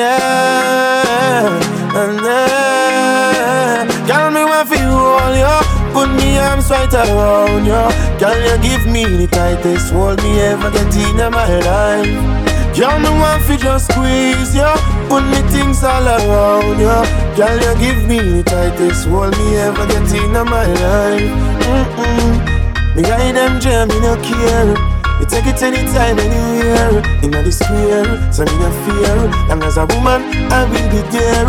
yeah, and yeah. Girl, me want for you all, yo. Put me arms right around you. Girl, you give me the tightest hold me ever get in my life. Girl, me want fi just squeeze you. Put me things all around you. Girl, you give me the tightest hold me ever get in my life Mm-mm Me guide them jam, me no care you take it anytime, anywhere. In the square, so me no fear. Long as a woman, I will be there.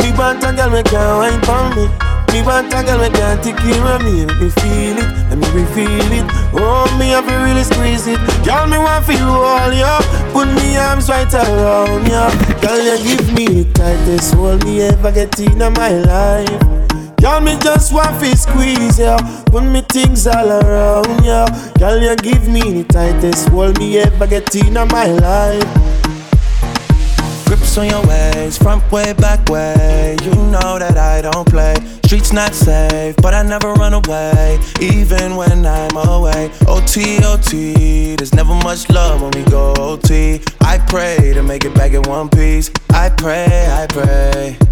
Me want a girl, me can wine for me. Me want a girl we can take care of me Make me feel it, let me reveal it Oh, me have to really squeeze it Girl, me want you all, yo Put me arms right around you Girl, you give me the tightest hold me ever get in my life Girl, me just want to squeeze ya Put me things all around ya Girl, you give me the tightest hold me ever get in my life Grips on your ways, front way, back way. You know that I don't play. Streets not safe, but I never run away, even when I'm away. OT, OT, there's never much love when we go OT. I pray to make it back in one piece. I pray, I pray.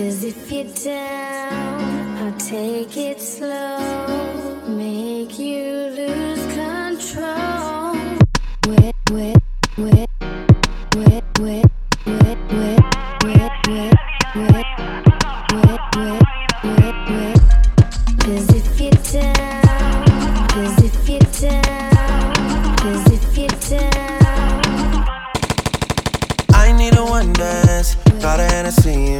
Cause if you're down, I'll take it slow, make you lose control. Where, where, where, where, where. Cause if you're down, cause if you're down, cause if you're down. I need a one. Got a Hennessy